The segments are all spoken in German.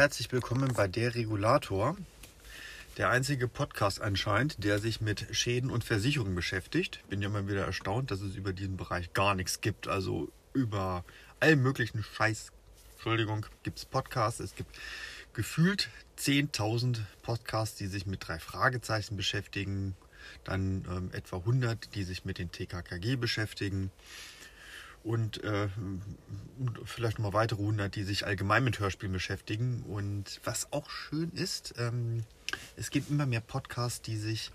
Herzlich willkommen bei Der Regulator. Der einzige Podcast anscheinend, der sich mit Schäden und Versicherungen beschäftigt. Bin ja immer wieder erstaunt, dass es über diesen Bereich gar nichts gibt. Also über allen möglichen Scheiß, Entschuldigung, gibt es Podcasts. Es gibt gefühlt 10.000 Podcasts, die sich mit drei Fragezeichen beschäftigen. Dann ähm, etwa 100, die sich mit den TKKG beschäftigen und äh, vielleicht noch mal weitere 100, die sich allgemein mit Hörspielen beschäftigen. Und was auch schön ist, ähm, es gibt immer mehr Podcasts, die sich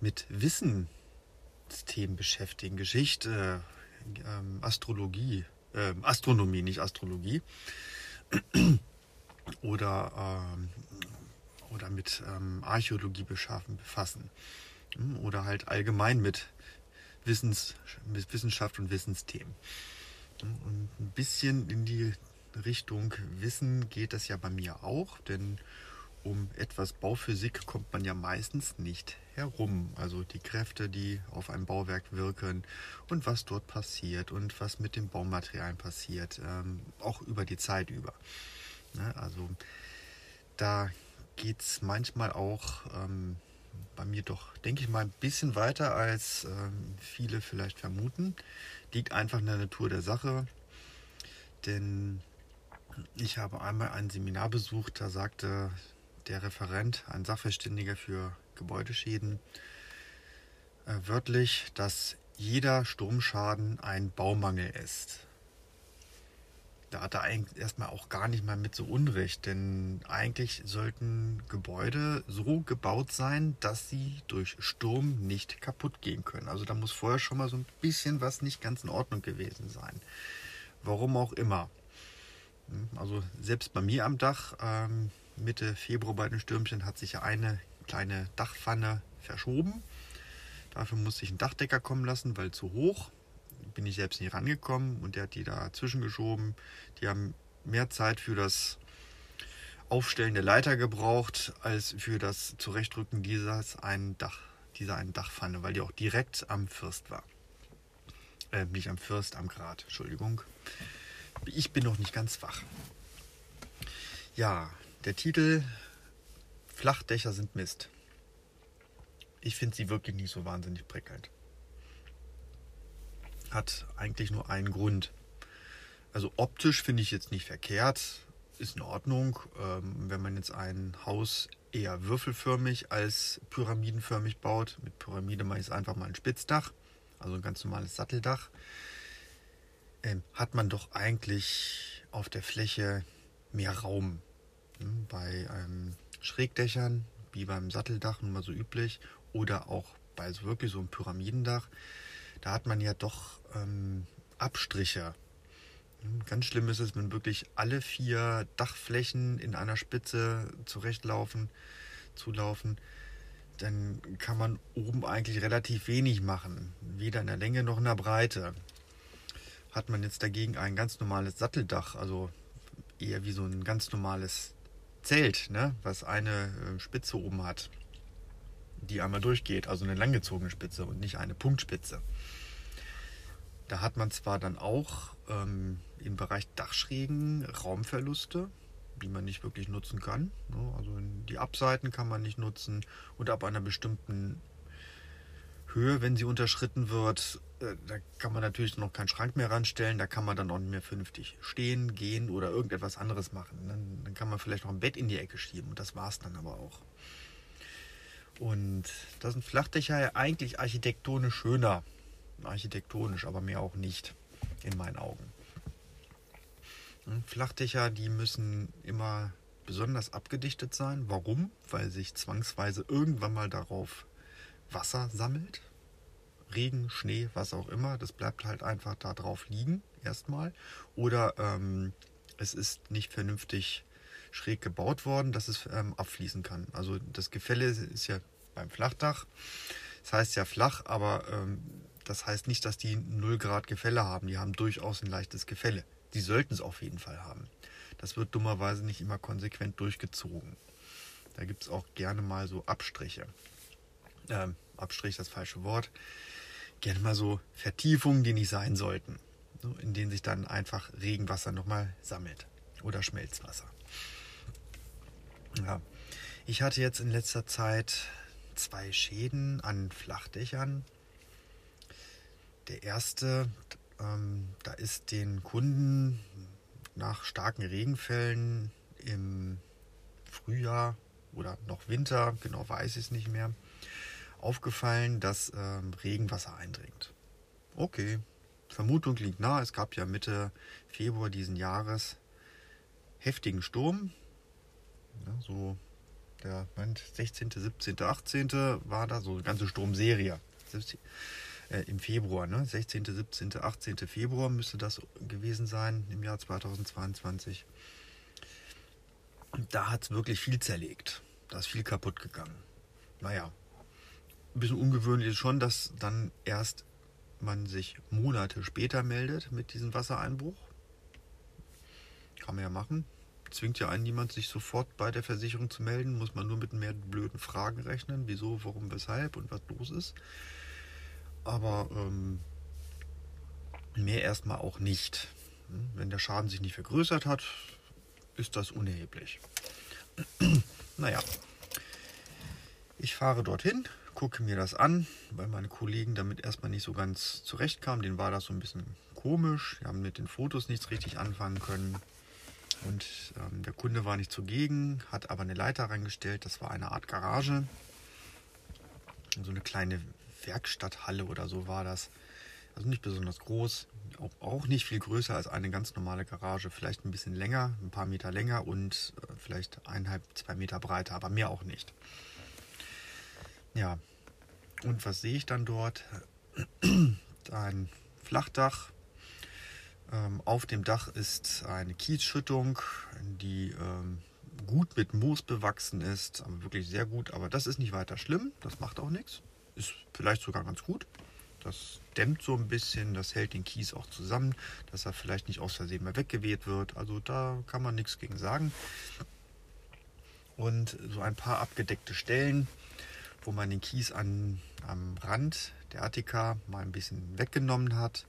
mit Wissensthemen beschäftigen. Geschichte, ähm, Astrologie, äh, Astronomie, nicht Astrologie. oder, ähm, oder mit ähm, Archäologie beschaffen, befassen. Oder halt allgemein mit Wissens, Wissenschaft und Wissensthemen. Und ein bisschen in die Richtung Wissen geht das ja bei mir auch, denn um etwas Bauphysik kommt man ja meistens nicht herum. Also die Kräfte, die auf einem Bauwerk wirken und was dort passiert und was mit den Baumaterialien passiert, ähm, auch über die Zeit über. Ne? Also da geht es manchmal auch ähm, bei mir doch, denke ich mal, ein bisschen weiter, als ähm, viele vielleicht vermuten. Liegt einfach in der Natur der Sache. Denn ich habe einmal ein Seminar besucht, da sagte der Referent, ein Sachverständiger für Gebäudeschäden, äh, wörtlich, dass jeder Sturmschaden ein Baumangel ist da hat er eigentlich erstmal auch gar nicht mal mit so Unrecht, denn eigentlich sollten Gebäude so gebaut sein, dass sie durch Sturm nicht kaputt gehen können. Also da muss vorher schon mal so ein bisschen was nicht ganz in Ordnung gewesen sein. Warum auch immer. Hm, also selbst bei mir am Dach, ähm, Mitte Februar bei den Stürmchen, hat sich ja eine kleine Dachpfanne verschoben. Dafür musste ich einen Dachdecker kommen lassen, weil zu hoch bin ich selbst nicht rangekommen und der hat die dazwischen geschoben. Die haben mehr Zeit für das Aufstellen der Leiter gebraucht, als für das Zurechtrücken dieses einen Dach, dieser einen Dachpfanne, weil die auch direkt am First war. Äh, nicht am First, am Grat, Entschuldigung. Ich bin noch nicht ganz wach. Ja, der Titel Flachdächer sind Mist. Ich finde sie wirklich nicht so wahnsinnig prickelnd hat eigentlich nur einen Grund. Also optisch finde ich jetzt nicht verkehrt, ist in Ordnung. Ähm, wenn man jetzt ein Haus eher würfelförmig als pyramidenförmig baut, mit Pyramide mache ich es einfach mal ein Spitzdach, also ein ganz normales Satteldach, ähm, hat man doch eigentlich auf der Fläche mehr Raum. Hm, bei ähm, Schrägdächern, wie beim Satteldach nun mal so üblich, oder auch bei so wirklich so einem Pyramidendach, da hat man ja doch ähm, Abstriche. Hm, ganz schlimm ist es, wenn wirklich alle vier Dachflächen in einer Spitze zurechtlaufen, zulaufen, dann kann man oben eigentlich relativ wenig machen. Weder in der Länge noch in der Breite. Hat man jetzt dagegen ein ganz normales Satteldach, also eher wie so ein ganz normales Zelt, ne, was eine äh, Spitze oben hat, die einmal durchgeht, also eine langgezogene Spitze und nicht eine Punktspitze. Da hat man zwar dann auch ähm, im Bereich Dachschrägen Raumverluste, die man nicht wirklich nutzen kann. Ne? Also die Abseiten kann man nicht nutzen und ab einer bestimmten Höhe, wenn sie unterschritten wird, äh, da kann man natürlich noch keinen Schrank mehr ranstellen, da kann man dann auch nicht mehr vernünftig stehen, gehen oder irgendetwas anderes machen. Dann, dann kann man vielleicht noch ein Bett in die Ecke schieben und das war es dann aber auch. Und da sind Flachdächer ja eigentlich architektonisch schöner architektonisch, aber mehr auch nicht in meinen Augen. Hm, Flachdächer, die müssen immer besonders abgedichtet sein. Warum? Weil sich zwangsweise irgendwann mal darauf Wasser sammelt. Regen, Schnee, was auch immer. Das bleibt halt einfach da drauf liegen erstmal. Oder ähm, es ist nicht vernünftig schräg gebaut worden, dass es ähm, abfließen kann. Also das Gefälle ist ja beim Flachdach. Das heißt ja flach, aber ähm, das heißt nicht, dass die 0 Grad Gefälle haben. Die haben durchaus ein leichtes Gefälle. Die sollten es auf jeden Fall haben. Das wird dummerweise nicht immer konsequent durchgezogen. Da gibt es auch gerne mal so Abstriche. Ähm, Abstrich, das falsche Wort. Gerne mal so Vertiefungen, die nicht sein sollten. So, in denen sich dann einfach Regenwasser nochmal sammelt. oder Schmelzwasser. Ja, ich hatte jetzt in letzter Zeit zwei Schäden an Flachdächern. Der erste, ähm, da ist den Kunden nach starken Regenfällen im Frühjahr oder noch Winter, genau weiß ich es nicht mehr, aufgefallen, dass ähm, Regenwasser eindringt. Okay, Vermutung liegt nahe, es gab ja Mitte Februar diesen Jahres heftigen Sturm. Ja, so der Moment, 16., 17., 18. war da so eine ganze Sturmserie. Äh, Im Februar, ne? 16., 17., 18. Februar müsste das gewesen sein im Jahr 2022. Da hat es wirklich viel zerlegt. Da ist viel kaputt gegangen. Naja, ein bisschen ungewöhnlich ist schon, dass dann erst man sich Monate später meldet mit diesem Wassereinbruch. Kann man ja machen. Zwingt ja einen niemand, sich sofort bei der Versicherung zu melden. Muss man nur mit mehr blöden Fragen rechnen. Wieso, warum, weshalb und was los ist. Aber ähm, mehr erstmal auch nicht. Hm, wenn der Schaden sich nicht vergrößert hat, ist das unerheblich. naja, ich fahre dorthin, gucke mir das an, weil meine Kollegen damit erstmal nicht so ganz zurechtkamen. Denen war das so ein bisschen komisch. Die haben mit den Fotos nichts richtig anfangen können. Und ähm, der Kunde war nicht zugegen, hat aber eine Leiter reingestellt. Das war eine Art Garage. So eine kleine Werkstatthalle oder so war das. Also nicht besonders groß, auch, auch nicht viel größer als eine ganz normale Garage. Vielleicht ein bisschen länger, ein paar Meter länger und äh, vielleicht eineinhalb, zwei Meter breiter, aber mehr auch nicht. Ja, und was sehe ich dann dort? Ein Flachdach. Ähm, auf dem Dach ist eine Kiesschüttung, die ähm, gut mit Moos bewachsen ist, aber wirklich sehr gut. Aber das ist nicht weiter schlimm, das macht auch nichts. Ist vielleicht sogar ganz gut. Das dämmt so ein bisschen, das hält den Kies auch zusammen, dass er vielleicht nicht aus Versehen mal weggeweht wird. Also da kann man nichts gegen sagen. Und so ein paar abgedeckte Stellen, wo man den Kies an, am Rand der Attika mal ein bisschen weggenommen hat.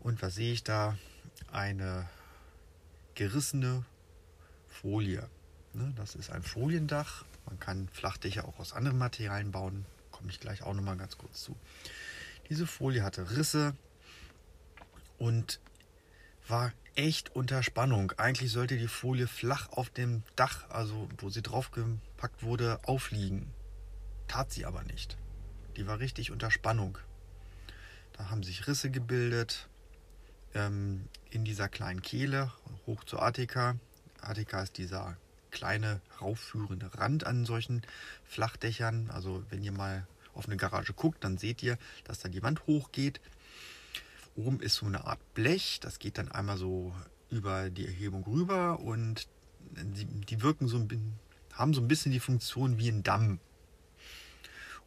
Und was sehe ich da? Eine gerissene Folie. Ne, das ist ein Foliendach. Man kann Flachdächer auch aus anderen Materialien bauen. Komme ich gleich auch nochmal ganz kurz zu. Diese Folie hatte Risse und war echt unter Spannung. Eigentlich sollte die Folie flach auf dem Dach, also wo sie draufgepackt wurde, aufliegen. Tat sie aber nicht. Die war richtig unter Spannung. Da haben sich Risse gebildet ähm, in dieser kleinen Kehle hoch zur Attika. Attika ist dieser kleine raufführende Rand an solchen Flachdächern. Also wenn ihr mal auf eine Garage guckt, dann seht ihr, dass da die Wand hochgeht. Oben ist so eine Art Blech, das geht dann einmal so über die Erhebung rüber und die, die wirken so ein, haben so ein bisschen die Funktion wie ein Damm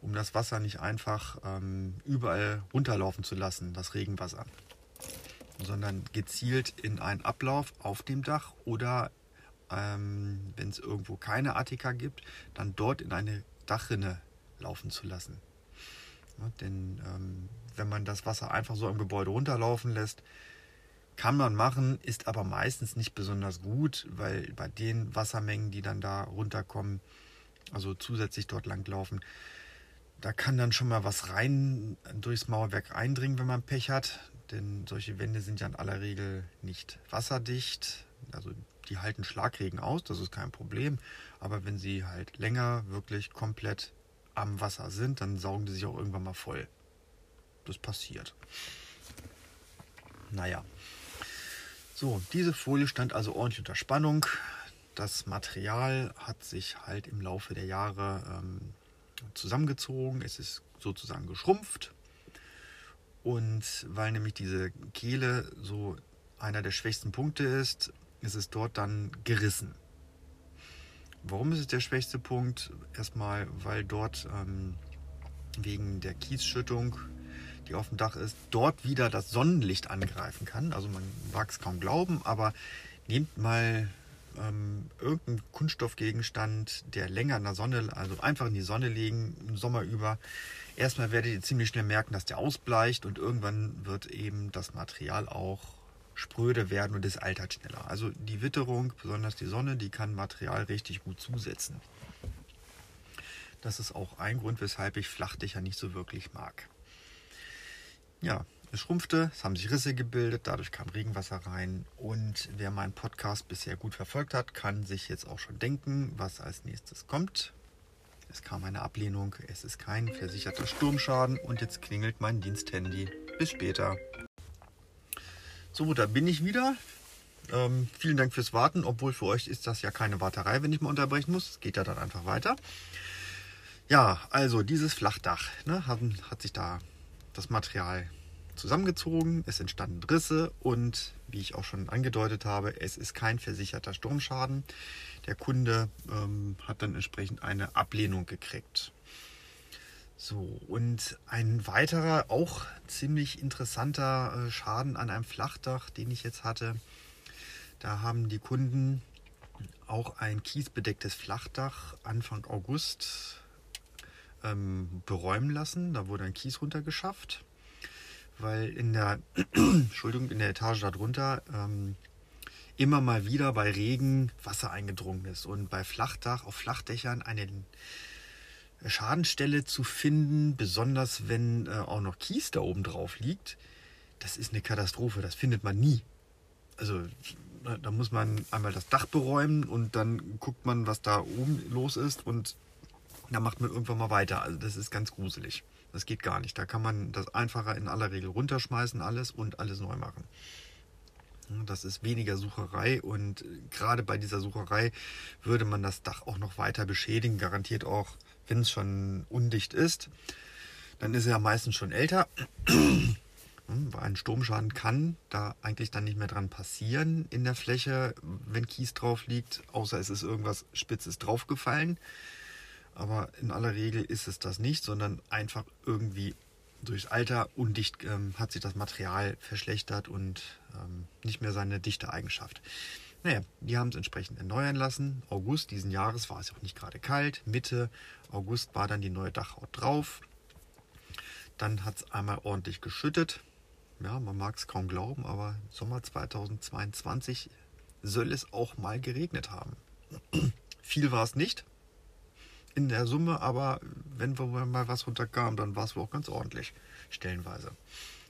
um das Wasser nicht einfach ähm, überall runterlaufen zu lassen, das Regenwasser, sondern gezielt in einen Ablauf auf dem Dach oder ähm, wenn es irgendwo keine Attika gibt, dann dort in eine Dachrinne laufen zu lassen. Ja, denn ähm, wenn man das Wasser einfach so im Gebäude runterlaufen lässt, kann man machen, ist aber meistens nicht besonders gut, weil bei den Wassermengen, die dann da runterkommen, also zusätzlich dort langlaufen, da kann dann schon mal was rein durchs Mauerwerk eindringen, wenn man Pech hat. Denn solche Wände sind ja in aller Regel nicht wasserdicht. Also die halten Schlagregen aus, das ist kein Problem. Aber wenn sie halt länger wirklich komplett am Wasser sind, dann saugen die sich auch irgendwann mal voll. Das passiert. Naja. So, diese Folie stand also ordentlich unter Spannung. Das Material hat sich halt im Laufe der Jahre ähm, zusammengezogen, es ist sozusagen geschrumpft. Und weil nämlich diese Kehle so einer der schwächsten Punkte ist, ist es dort dann gerissen. Warum ist es der schwächste Punkt? Erstmal, weil dort ähm, wegen der Kiesschüttung, die auf dem Dach ist, dort wieder das Sonnenlicht angreifen kann. Also man mag es kaum glauben, aber nehmt mal ähm, irgendein Kunststoffgegenstand, der länger in der Sonne, also einfach in die Sonne legen, im Sommer über. Erstmal werdet ihr ziemlich schnell merken, dass der ausbleicht und irgendwann wird eben das Material auch spröde werden und es altert schneller. Also die Witterung, besonders die Sonne, die kann Material richtig gut zusetzen. Das ist auch ein Grund, weshalb ich Flachdächer nicht so wirklich mag. Ja, schrumpfte, es haben sich Risse gebildet, dadurch kam Regenwasser rein. Und wer meinen Podcast bisher gut verfolgt hat, kann sich jetzt auch schon denken, was als nächstes kommt. Es kam eine Ablehnung, es ist kein versicherter Sturmschaden und jetzt klingelt mein Diensthandy. Bis später. So, da bin ich wieder. Ähm, vielen Dank fürs Warten, obwohl für euch ist das ja keine Warterei, wenn ich mal unterbrechen muss. Es geht ja dann einfach weiter. Ja, also dieses Flachdach ne, hat, hat sich da das Material zusammengezogen, es entstanden Risse und wie ich auch schon angedeutet habe, es ist kein versicherter Sturmschaden. Der Kunde ähm, hat dann entsprechend eine Ablehnung gekriegt. So, und ein weiterer, auch ziemlich interessanter äh, Schaden an einem Flachdach, den ich jetzt hatte, da haben die Kunden auch ein kiesbedecktes Flachdach Anfang August ähm, beräumen lassen. Da wurde ein Kies runtergeschafft weil in der, Entschuldigung, in der Etage darunter ähm, immer mal wieder bei Regen Wasser eingedrungen ist und bei Flachdach, auf Flachdächern eine Schadenstelle zu finden, besonders wenn äh, auch noch Kies da oben drauf liegt, das ist eine Katastrophe, das findet man nie. Also da muss man einmal das Dach beräumen und dann guckt man, was da oben los ist und dann macht man irgendwann mal weiter. Also das ist ganz gruselig. Das geht gar nicht. Da kann man das einfacher in aller Regel runterschmeißen, alles und alles neu machen. Das ist weniger Sucherei und gerade bei dieser Sucherei würde man das Dach auch noch weiter beschädigen, garantiert auch, wenn es schon undicht ist. Dann ist er ja meistens schon älter. Weil ein Sturmschaden kann da eigentlich dann nicht mehr dran passieren in der Fläche, wenn Kies drauf liegt, außer es ist irgendwas Spitzes draufgefallen. Aber in aller Regel ist es das nicht, sondern einfach irgendwie durchs Alter undicht ähm, hat sich das Material verschlechtert und ähm, nicht mehr seine dichte Eigenschaft. Naja, die haben es entsprechend erneuern lassen. August diesen Jahres war es auch nicht gerade kalt. Mitte August war dann die neue Dachhaut drauf. Dann hat es einmal ordentlich geschüttet. Ja, man mag es kaum glauben, aber Sommer 2022 soll es auch mal geregnet haben. Viel war es nicht, in der Summe, aber wenn mal was runterkam, dann war es wohl auch ganz ordentlich, stellenweise.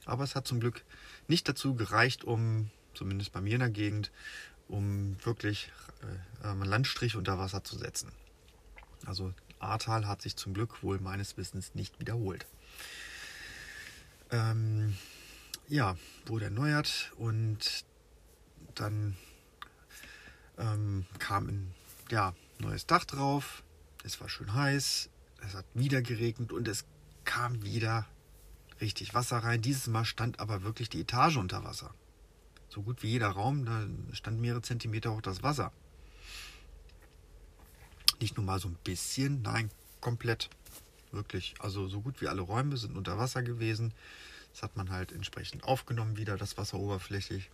Aber es hat zum Glück nicht dazu gereicht, um, zumindest bei mir in der Gegend, um wirklich äh, einen Landstrich unter Wasser zu setzen. Also Ahrtal hat sich zum Glück wohl meines Wissens nicht wiederholt. Ähm, ja, wurde erneuert und dann ähm, kam ein ja, neues Dach drauf, es war schön heiß, es hat wieder geregnet und es kam wieder richtig Wasser rein. Dieses Mal stand aber wirklich die Etage unter Wasser. So gut wie jeder Raum, da stand mehrere Zentimeter hoch das Wasser. Nicht nur mal so ein bisschen, nein, komplett. Wirklich. Also so gut wie alle Räume sind unter Wasser gewesen. Das hat man halt entsprechend aufgenommen, wieder das Wasser oberflächlich.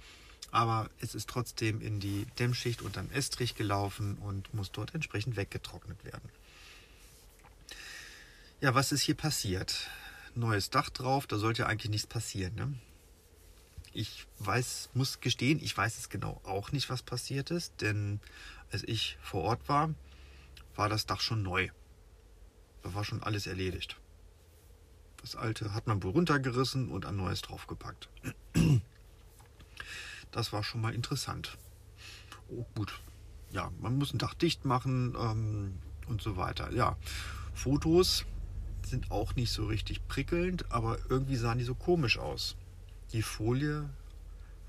Aber es ist trotzdem in die Dämmschicht dann Estrich gelaufen und muss dort entsprechend weggetrocknet werden. Ja, was ist hier passiert? Neues Dach drauf, da sollte ja eigentlich nichts passieren. Ne? Ich weiß, muss gestehen, ich weiß es genau auch nicht, was passiert ist, denn als ich vor Ort war, war das Dach schon neu. Da war schon alles erledigt. Das alte hat man wohl runtergerissen und ein neues draufgepackt. Das war schon mal interessant. Oh, gut. Ja, man muss ein Dach dicht machen ähm, und so weiter. Ja, Fotos sind auch nicht so richtig prickelnd, aber irgendwie sahen die so komisch aus. Die Folie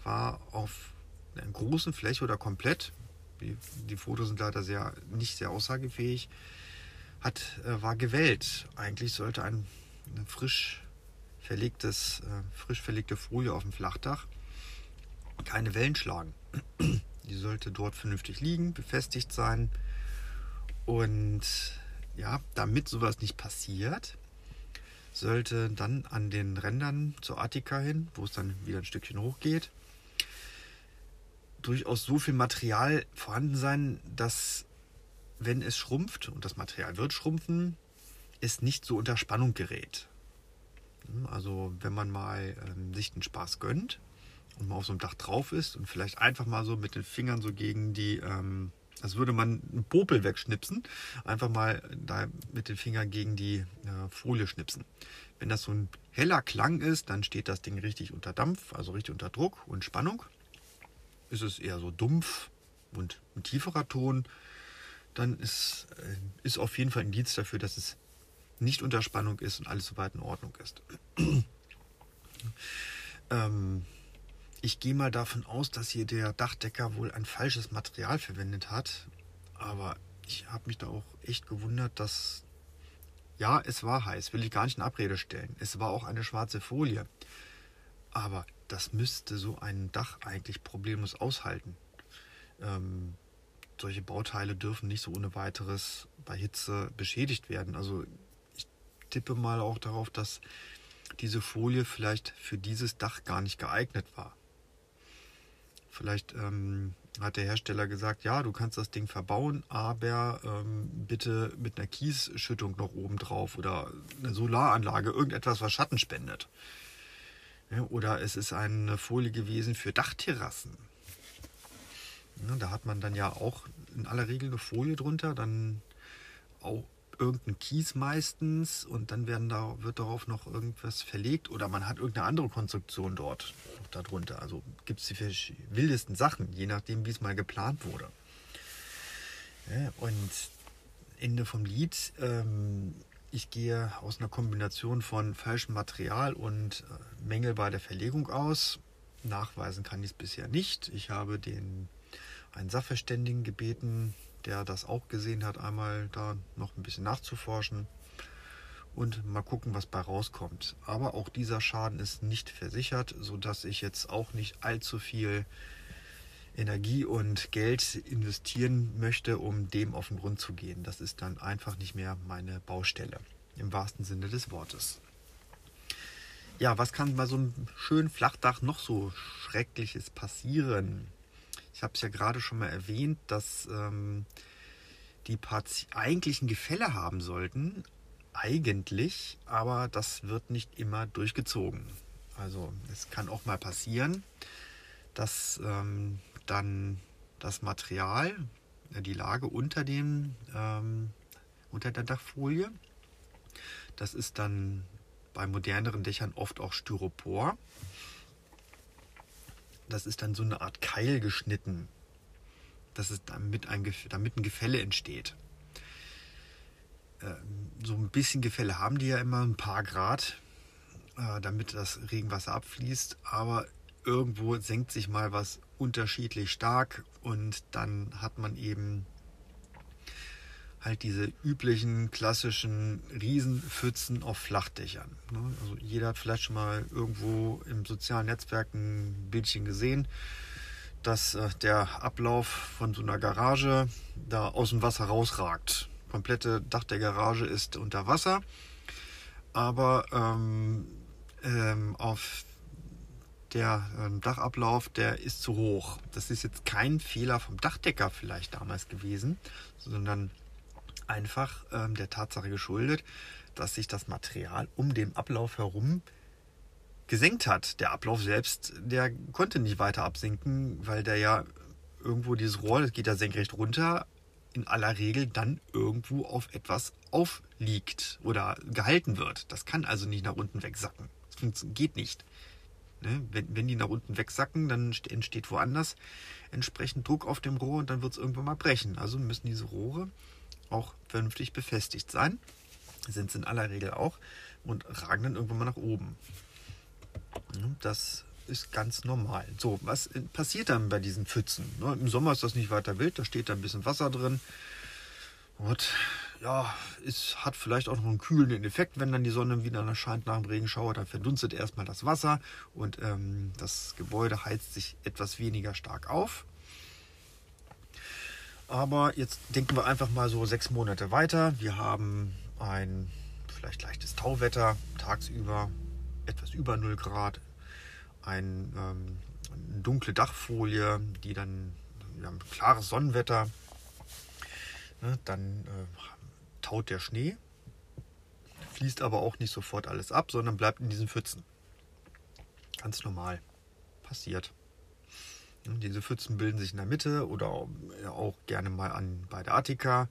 war auf einer großen Fläche oder komplett, die, die Fotos sind leider sehr, nicht sehr aussagefähig, hat, äh, war gewellt. Eigentlich sollte ein, frisch verlegtes, äh, frisch verlegte Folie auf dem Flachdach keine Wellen schlagen. Die sollte dort vernünftig liegen, befestigt sein. Und ja, damit sowas nicht passiert, sollte dann an den Rändern zur Attika hin, wo es dann wieder ein Stückchen hoch geht, durchaus so viel Material vorhanden sein, dass wenn es schrumpft, und das Material wird schrumpfen, es nicht so unter Spannung gerät. Also wenn man mal ähm, sich den Spaß gönnt, und mal auf so einem Dach drauf ist und vielleicht einfach mal so mit den Fingern so gegen die, ähm, als würde man einen Popel wegschnipsen, einfach mal da mit den Fingern gegen die äh, Folie schnipsen. Wenn das so ein heller Klang ist, dann steht das Ding richtig unter Dampf, also richtig unter Druck und Spannung. Ist es eher so dumpf und ein tieferer Ton, dann ist, äh, ist auf jeden Fall ein Indiz dafür, dass es nicht unter Spannung ist und alles soweit in Ordnung ist. ähm, ich gehe mal davon aus, dass hier der Dachdecker wohl ein falsches Material verwendet hat. Aber ich habe mich da auch echt gewundert, dass... Ja, es war heiß, will ich gar nicht in Abrede stellen. Es war auch eine schwarze Folie. Aber das müsste so ein Dach eigentlich problemlos aushalten. Ähm, solche Bauteile dürfen nicht so ohne weiteres bei Hitze beschädigt werden. Also ich tippe mal auch darauf, dass diese Folie vielleicht für dieses Dach gar nicht geeignet war. Vielleicht ähm, hat der Hersteller gesagt, ja, du kannst das Ding verbauen, aber ähm, bitte mit einer Kiesschüttung noch oben drauf oder eine Solaranlage, irgendetwas, was Schatten spendet. Ja, oder es ist eine Folie gewesen für Dachterrassen. Ja, da hat man dann ja auch in aller Regel eine Folie drunter, dann auch irgendein Kies meistens und dann werden da, wird darauf noch irgendwas verlegt oder man hat irgendeine andere Konstruktion dort darunter. Also gibt es die wildesten Sachen, je nachdem, wie es mal geplant wurde. Ja, und Ende vom Lied. Ähm, ich gehe aus einer Kombination von falschem Material und äh, Mängel bei der Verlegung aus. Nachweisen kann ich es bisher nicht. Ich habe den einen Sachverständigen gebeten, der das auch gesehen hat, einmal da noch ein bisschen nachzuforschen und mal gucken, was bei rauskommt. Aber auch dieser Schaden ist nicht versichert, sodass ich jetzt auch nicht allzu viel Energie und Geld investieren möchte, um dem auf den Grund zu gehen. Das ist dann einfach nicht mehr meine Baustelle, im wahrsten Sinne des Wortes. Ja, was kann bei so einem schönen Flachdach noch so Schreckliches passieren? Ich habe es ja gerade schon mal erwähnt, dass ähm, die Parts eigentlich ein Gefälle haben sollten. Eigentlich, aber das wird nicht immer durchgezogen. Also es kann auch mal passieren, dass ähm, dann das Material, die Lage unter dem ähm, unter der Dachfolie, das ist dann bei moderneren Dächern oft auch Styropor das ist dann so eine Art Keil geschnitten. Das ist damit ein, damit ein Gefälle entsteht. Ähm, so ein bisschen Gefälle haben die ja immer, ein paar Grad, äh, damit das Regenwasser abfließt. Aber irgendwo senkt sich mal was unterschiedlich stark und dann hat man eben halt diese üblichen klassischen Riesenpfützen auf Flachdächern. Ne? Also jeder hat vielleicht schon mal irgendwo im sozialen Netzwerk ein Bildchen gesehen, dass äh, der Ablauf von so einer Garage da aus dem Wasser rausragt. Komplette Dach der Garage ist unter Wasser, aber ähm, ähm, auf der ähm, Dachablauf, der ist zu hoch. Das ist jetzt kein Fehler vom Dachdecker vielleicht damals gewesen, sondern einfach ähm, der Tatsache geschuldet, dass sich das Material um den Ablauf herum gesenkt hat. Der Ablauf selbst, der konnte nicht weiter absinken, weil der ja irgendwo dieses Rohr, das geht ja senkrecht runter, in aller Regel dann irgendwo auf etwas aufliegt oder gehalten wird. Das kann also nicht nach unten wegsacken. Das geht nicht. Ne? Wenn, wenn die nach unten wegsacken, dann entsteht woanders entsprechend Druck auf dem Rohr und dann wird es irgendwann mal brechen. Also müssen diese Rohre auch vernünftig befestigt sein. Sind sie in aller Regel auch und ragen dann irgendwann mal nach oben. Das ist ganz normal. So, was passiert dann bei diesen Pfützen? Ne, Im Sommer ist das nicht weiter wild, da steht da ein bisschen Wasser drin. Und ja, es hat vielleicht auch noch einen kühlenden Effekt, wenn dann die Sonne wieder erscheint nach dem Regenschauer, dann verdunstet erstmal das Wasser und ähm, das Gebäude heizt sich etwas weniger stark auf. Aber jetzt denken wir einfach mal so sechs Monate weiter. Wir haben ein vielleicht leichtes Tauwetter tagsüber, etwas über 0 Grad, ein, ähm, eine dunkle Dachfolie, die dann, wir haben klares Sonnenwetter, ne, dann äh, taut der Schnee, fließt aber auch nicht sofort alles ab, sondern bleibt in diesen Pfützen. Ganz normal passiert. Und diese Pfützen bilden sich in der Mitte oder auch gerne mal an bei der Attika.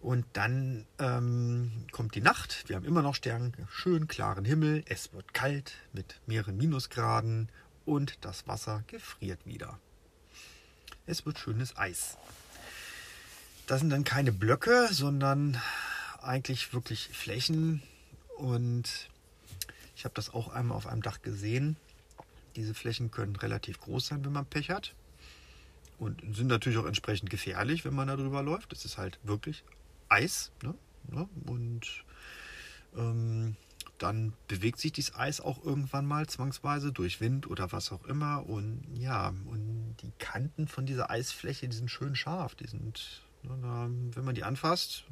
Und dann ähm, kommt die Nacht. Wir haben immer noch Sterne, schön klaren Himmel. Es wird kalt mit mehreren Minusgraden und das Wasser gefriert wieder. Es wird schönes Eis. Das sind dann keine Blöcke, sondern eigentlich wirklich Flächen. Und ich habe das auch einmal auf einem Dach gesehen. Diese Flächen können relativ groß sein, wenn man Pech hat. Und sind natürlich auch entsprechend gefährlich, wenn man da drüber läuft. Es ist halt wirklich Eis. Ne? ne? Und ähm, dann bewegt sich dieses Eis auch irgendwann mal zwangsweise durch Wind oder was auch immer. Und ja, und die Kanten von dieser Eisfläche, die sind schön scharf. Die sind, ne, wenn man die anfasst,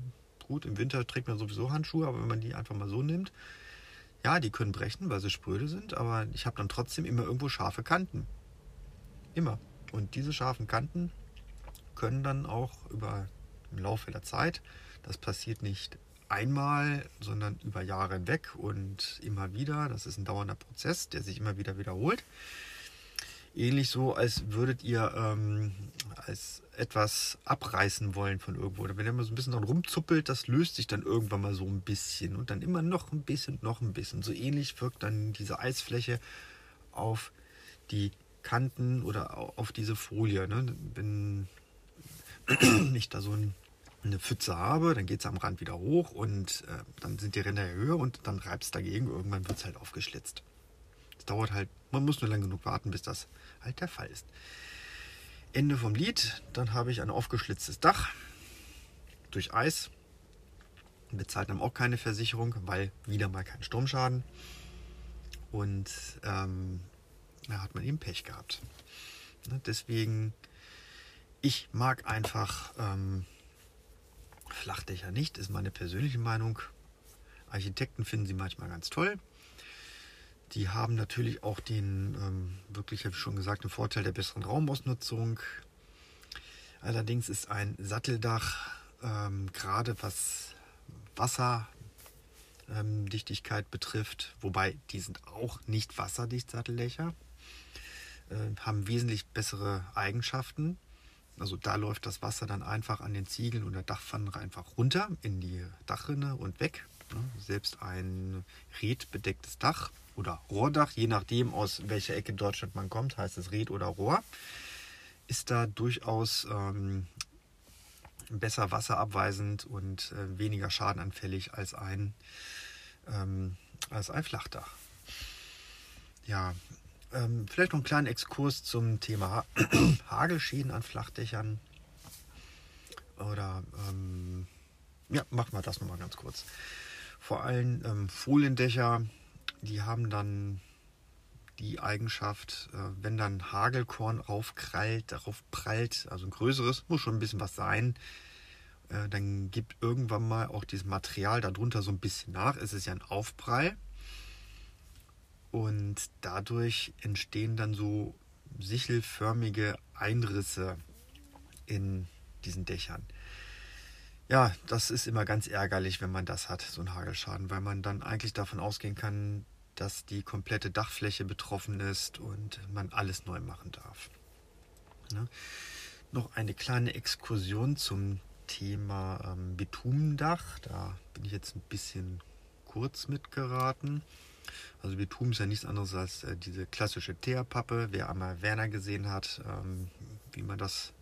gut, im Winter trägt man sowieso Handschuhe, aber wenn man die einfach mal so nimmt, ja, die können brechen, weil sie spröde sind, aber ich habe dann trotzdem immer irgendwo scharfe Kanten. Immer. Und diese scharfen Kanten können dann auch über im Laufe der Zeit das passiert nicht einmal, sondern über Jahre hinweg und immer wieder. Das ist ein dauernder Prozess, der sich immer wieder wiederholt. Ähnlich so, als würdet ihr ähm, als etwas abreißen wollen von irgendwo. Oder wenn mal so ein bisschen dran rumzuppelt, das löst sich dann irgendwann mal so ein bisschen und dann immer noch ein bisschen, noch ein bisschen. So ähnlich wirkt dann diese Eisfläche auf die Kanten oder auf diese Folie. Ne? Wenn ich da so ein eine Pfütze habe, dann geht es am Rand wieder hoch und äh, dann sind die Ränder höher und dann reibt es dagegen. Irgendwann wird es halt aufgeschlitzt. Es dauert halt, man muss nur lang genug warten, bis das halt der Fall ist. Ende vom Lied, dann habe ich ein aufgeschlitztes Dach durch Eis. Bezahlt dann auch keine Versicherung, weil wieder mal kein Sturmschaden. Und ähm, da hat man eben Pech gehabt. Ne, deswegen, ich mag einfach ähm, Flachdächer nicht, ist meine persönliche Meinung. Architekten finden sie manchmal ganz toll. Die haben natürlich auch den, ähm, wirklich, habe ich schon gesagt, den Vorteil der besseren Raumausnutzung. Allerdings ist ein Satteldach, ähm, gerade was Wasserdichtigkeit ähm, betrifft, wobei die sind auch nicht wasserdicht, Satteldächer, äh, haben wesentlich bessere Eigenschaften. Also da läuft das Wasser dann einfach an den Ziegeln und der Dachpfanne einfach runter in die Dachrinne und weg. Selbst ein redbedecktes Dach oder Rohrdach, je nachdem aus welcher Ecke Deutschland man kommt, heißt es Red oder Rohr, ist da durchaus ähm, besser wasserabweisend und äh, weniger schadenanfällig als ein, ähm, als ein Flachdach. Ja, ähm, vielleicht noch einen kleinen Exkurs zum Thema Hagelschäden an Flachdächern. Oder ähm, ja, machen wir das nochmal ganz kurz. Vor allem ähm, Foliendächer, die haben dann die Eigenschaft, äh, wenn dann Hagelkorn raufkrallt, darauf prallt, also ein größeres, muss schon ein bisschen was sein, äh, dann gibt irgendwann mal auch dieses Material darunter so ein bisschen nach. Es ist ja ein Aufprall und dadurch entstehen dann so sichelförmige Einrisse in diesen Dächern. Ja, das ist immer ganz ärgerlich, wenn man das hat, so ein Hagelschaden, weil man dann eigentlich davon ausgehen kann, dass die komplette Dachfläche betroffen ist und man alles neu machen darf. Ne? Noch eine kleine Exkursion zum Thema ähm, Bitumendach. Da bin ich jetzt ein bisschen kurz mitgeraten. Also Bitum ist ja nichts anderes als äh, diese klassische Teerpappe. Wer einmal Werner gesehen hat, ähm, wie man das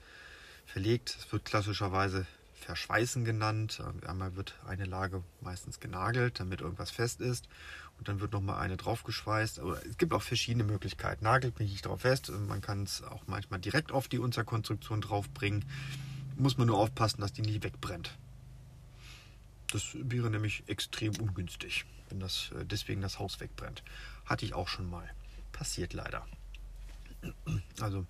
verlegt, es wird klassischerweise Verschweißen genannt. Ähm, einmal wird eine Lage meistens genagelt, damit irgendwas fest ist. Und dann wird nochmal eine draufgeschweißt. Aber es gibt auch verschiedene Möglichkeiten. Nagelt mich nicht drauf fest. Man kann es auch manchmal direkt auf die Unterkonstruktion draufbringen. Muss man nur aufpassen, dass die nicht wegbrennt. Das wäre nämlich extrem ungünstig wenn das äh, deswegen das Haus wegbrennt. Hatte ich auch schon mal. Passiert leider. Also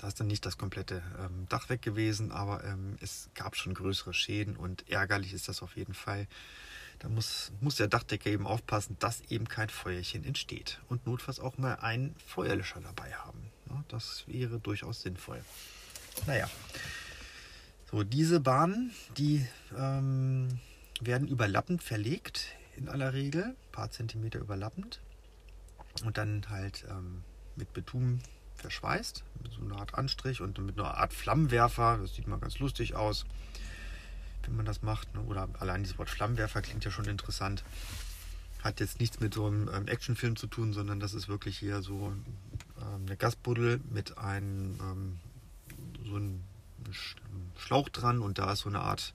da ist dann nicht das komplette ähm, Dach weg gewesen, aber ähm, es gab schon größere Schäden und ärgerlich ist das auf jeden Fall. Da muss, muss der Dachdecker eben aufpassen, dass eben kein Feuerchen entsteht und notfalls auch mal einen Feuerlöscher dabei haben. Ja, das wäre durchaus sinnvoll. Naja, so diese Bahnen, die ähm, werden überlappend verlegt in aller Regel, ein paar Zentimeter überlappend. Und dann halt ähm, mit Beton verschweißt, mit so einer Art Anstrich und mit einer Art Flammenwerfer. Das sieht mal ganz lustig aus, wenn man das macht. Ne? Oder allein dieses Wort Flammenwerfer klingt ja schon interessant. Hat jetzt nichts mit so einem ähm, Actionfilm zu tun, sondern das ist wirklich hier so ähm, eine Gasbuddel mit einem ähm, so einem Schlauch dran und da ist so eine Art,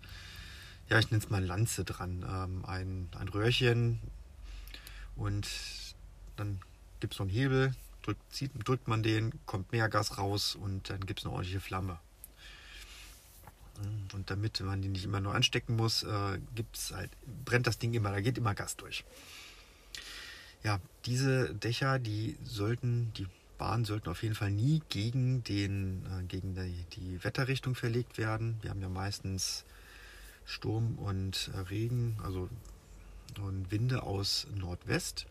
ja, ich nenne es mal Lanze dran, ein, ein Röhrchen und dann gibt es so einen Hebel, drückt, zieht, drückt man den, kommt mehr Gas raus und dann gibt es eine ordentliche Flamme. Und damit man die nicht immer nur anstecken muss, äh, gibt's halt, brennt das Ding immer, da geht immer Gas durch. Ja, diese Dächer, die sollten, die Bahnen sollten auf jeden Fall nie gegen, den, äh, gegen die, die Wetterrichtung verlegt werden. Wir haben ja meistens Sturm und äh, Regen, also und Winde aus Nordwest.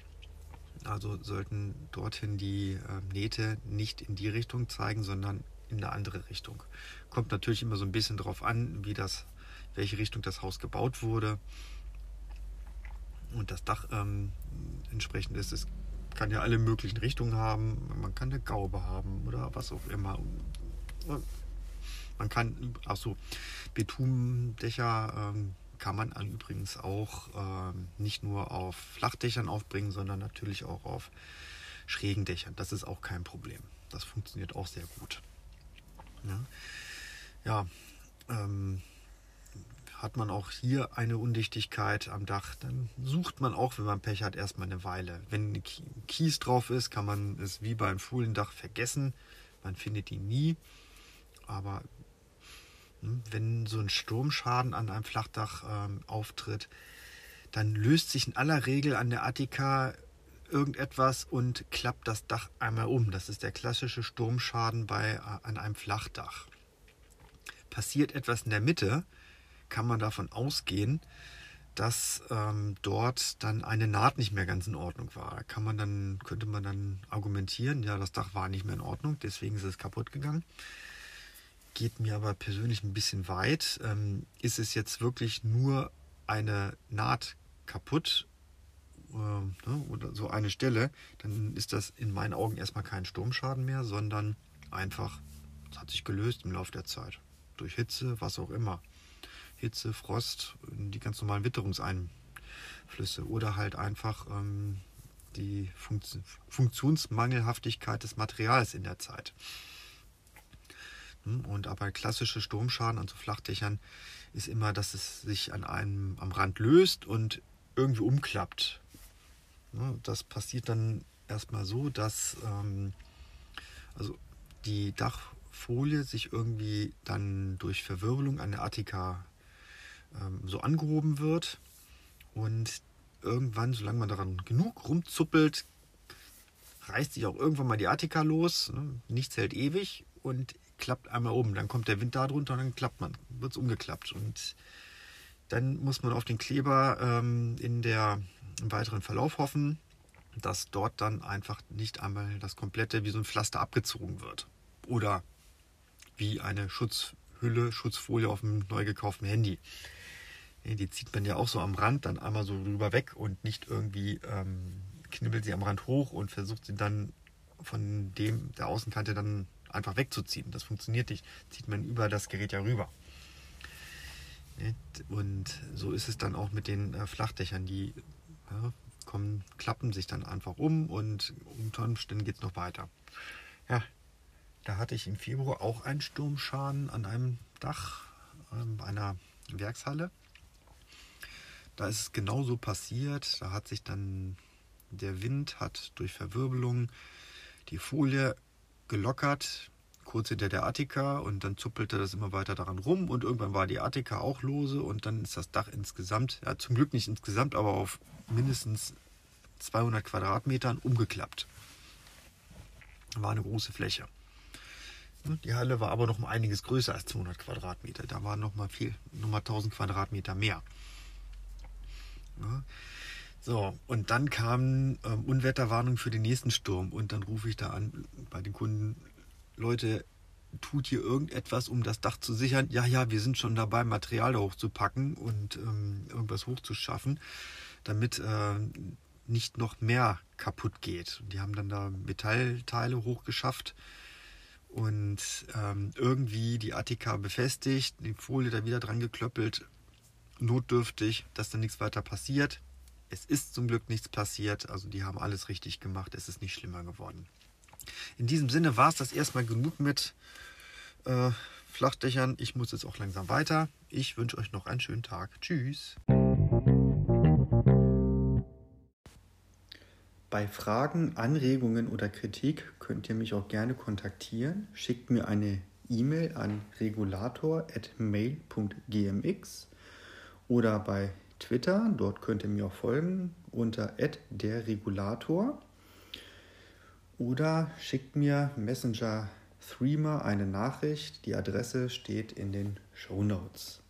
Also sollten dorthin die äh, Nähte nicht in die Richtung zeigen, sondern in eine andere Richtung. Kommt natürlich immer so ein bisschen darauf an, wie das, welche Richtung das Haus gebaut wurde und das Dach ähm, entsprechend ist. Es kann ja alle möglichen Richtungen haben. Man kann eine Gaube haben oder was auch immer. Man kann, ach so, Betundächer ähm, kann man übrigens auch äh, nicht nur auf Flachdächern aufbringen, sondern natürlich auch auf schrägen Dächern. Das ist auch kein Problem. Das funktioniert auch sehr gut. Ja, ja ähm, hat man auch hier eine Undichtigkeit am Dach, dann sucht man auch, wenn man Pech hat, erstmal eine Weile. Wenn Kies drauf ist, kann man es wie beim Fuhlendach vergessen. Man findet ihn nie. Aber wenn so ein Sturmschaden an einem Flachdach ähm, auftritt, dann löst sich in aller Regel an der Attika irgendetwas und klappt das Dach einmal um. Das ist der klassische Sturmschaden bei, äh, an einem Flachdach. Passiert etwas in der Mitte, kann man davon ausgehen, dass ähm, dort dann eine Naht nicht mehr ganz in Ordnung war. Kann man dann, könnte man dann argumentieren, ja, das Dach war nicht mehr in Ordnung, deswegen ist es kaputt gegangen geht mir aber persönlich ein bisschen weit. Ähm, ist es jetzt wirklich nur eine Naht kaputt äh, ne, oder so eine Stelle, dann ist das in meinen Augen erstmal kein Sturmschaden mehr, sondern einfach, es hat sich gelöst im Laufe der Zeit. Durch Hitze, was auch immer. Hitze, Frost, die ganz normalen Witterungseinflüsse oder halt einfach ähm, die Funktionsmangelhaftigkeit des Materials in der Zeit. Und aber klassische Sturmschaden an so Flachdächern ist immer, dass es sich an einem am Rand löst und irgendwie umklappt. Das passiert dann erstmal so, dass ähm, also die Dachfolie sich irgendwie dann durch Verwirbelung an der Attika ähm, so angehoben wird und irgendwann, solange man daran genug rumzuppelt, reißt sich auch irgendwann mal die Attika los. Nichts hält ewig und klappt einmal um. Dann kommt der Wind da drunter und dann klappt man, wird es umgeklappt. Und dann muss man auf den Kleber ähm, in der, im weiteren Verlauf hoffen, dass dort dann einfach nicht einmal das komplette wie so ein Pflaster abgezogen wird. Oder wie eine Schutzhülle, Schutzfolie auf dem neu gekauften Handy. Die zieht man ja auch so am Rand dann einmal so rüber weg und nicht irgendwie ähm, knibbelt sie am Rand hoch und versucht sie dann von dem der Außenkante dann einfach wegzuziehen. Das funktioniert nicht. Zieht man über das Gerät ja rüber. Und so ist es dann auch mit den äh, Flachdächern. Die ja, kommen, klappen sich dann einfach um und unter Umständen geht es noch weiter. Ja, da hatte ich im Februar auch einen Sturmschaden an einem Dach äh, einer Werkshalle. Da ist es genauso passiert. Da hat sich dann der Wind hat durch Verwirbelung die Folie gelockert, kurz hinter der Attika und dann zuppelte das immer weiter daran rum und irgendwann war die Attika auch lose und dann ist das Dach insgesamt, ja zum Glück nicht insgesamt, aber auf mindestens 200 Quadratmetern umgeklappt. War eine große Fläche. Die Halle war aber noch um einiges größer als 200 Quadratmeter. Da waren noch mal viel, noch mal 1000 Quadratmeter mehr. Ja. So, und dann kam ähm, Unwetterwarnung für den nächsten Sturm. Und dann rufe ich da an bei den Kunden, Leute, tut hier irgendetwas, um das Dach zu sichern? Ja, ja, wir sind schon dabei, Material da hochzupacken und ähm, irgendwas hochzuschaffen, damit äh, nicht noch mehr kaputt geht. Und die haben dann da Metallteile hochgeschafft und ähm, irgendwie die Attika befestigt, die Folie da wieder dran geklöppelt, notdürftig, dass dann nichts weiter passiert. Es ist zum Glück nichts passiert, also die haben alles richtig gemacht, es ist nicht schlimmer geworden. In diesem Sinne war es das erstmal genug mit äh, Flachdächern. Ich muss jetzt auch langsam weiter. Ich wünsche euch noch einen schönen Tag. Tschüss. Bei Fragen, Anregungen oder Kritik könnt ihr mich auch gerne kontaktieren. Schickt mir eine E-Mail an regulator.mail.gmx oder bei Twitter, dort könnt ihr mir auch folgen unter @derregulator oder schickt mir Messenger Threema eine Nachricht. Die Adresse steht in den Show Notes.